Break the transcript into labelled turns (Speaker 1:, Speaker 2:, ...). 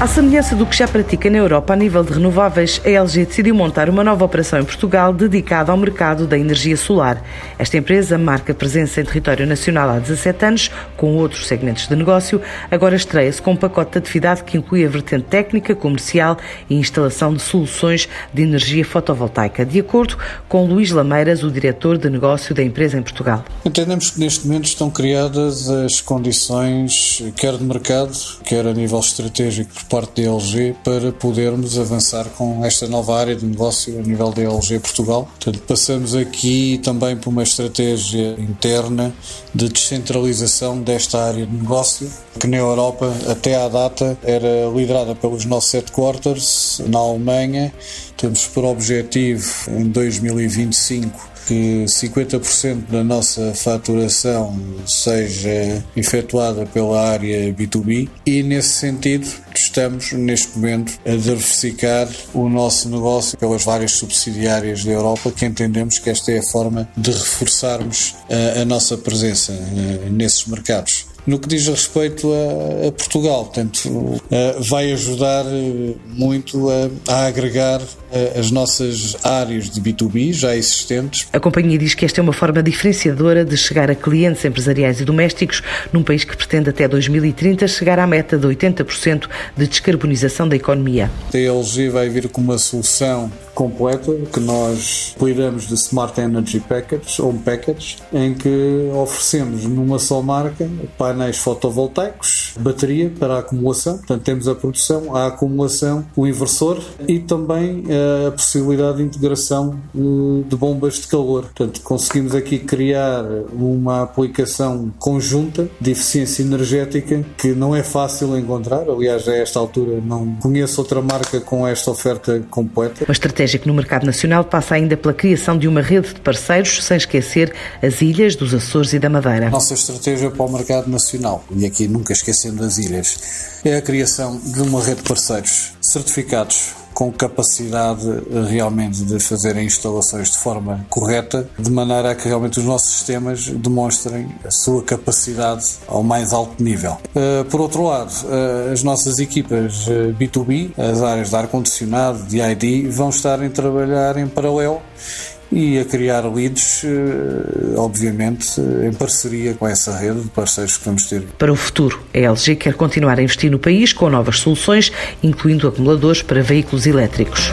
Speaker 1: À semelhança do que já pratica na Europa a nível de renováveis, a LG decidiu montar uma nova operação em Portugal dedicada ao mercado da energia solar. Esta empresa marca presença em território nacional há 17 anos, com outros segmentos de negócio, agora estreia-se com um pacote de atividade que inclui a vertente técnica, comercial e instalação de soluções de energia fotovoltaica, de acordo com Luís Lameiras, o diretor de negócio da empresa em Portugal.
Speaker 2: Entendemos que neste momento estão criadas as condições, quer de mercado, quer a nível estratégico parte da LG para podermos avançar com esta nova área de negócio a nível da LG Portugal. Portanto, passamos aqui também por uma estratégia interna de descentralização desta área de negócio, que na Europa, até à data, era liderada pelos nossos headquarters na Alemanha. Temos por objetivo, em 2025, que 50% da nossa faturação seja efetuada pela área B2B e, nesse sentido, estamos neste momento a diversificar o nosso negócio pelas várias subsidiárias da Europa, que entendemos que esta é a forma de reforçarmos a, a nossa presença uh, nesses mercados. No que diz respeito a, a Portugal, portanto, uh, vai ajudar eh, muito a, a agregar as nossas áreas de B2B já existentes.
Speaker 1: A companhia diz que esta é uma forma diferenciadora de chegar a clientes empresariais e domésticos num país que pretende até 2030 chegar à meta de 80% de descarbonização da economia.
Speaker 2: A LG vai vir com uma solução completa que nós apelidamos de Smart Energy Package ou package em que oferecemos numa só marca painéis fotovoltaicos, bateria para a acumulação, portanto temos a produção, a acumulação, o inversor e também a possibilidade de integração eh, de bombas de calor. Portanto, conseguimos aqui criar uma aplicação conjunta de eficiência energética que não é fácil encontrar. Aliás, a esta altura não conheço outra marca com esta oferta completa.
Speaker 1: Uma estratégia que no mercado nacional passa ainda pela criação de uma rede de parceiros, sem esquecer as ilhas dos Açores e da Madeira.
Speaker 2: Nossa estratégia para o mercado nacional, e aqui nunca esquecendo as ilhas, é a criação de uma rede de parceiros certificados com capacidade eh, realmente de fazer instalações de forma correta, de maneira a que realmente os nossos sistemas demonstrem a sua capacidade ao mais alto nível. Eh, por outro lado, eh, as nossas equipas B2B, as áreas de ar-condicionado, de ID, vão estar a trabalhar em paralelo e a criar leads, eh, obviamente, em parceria com essa rede de parceiros que vamos ter.
Speaker 1: Para o futuro, a LG quer continuar a investir no país com novas soluções, incluindo acumuladores para veículos elétricos.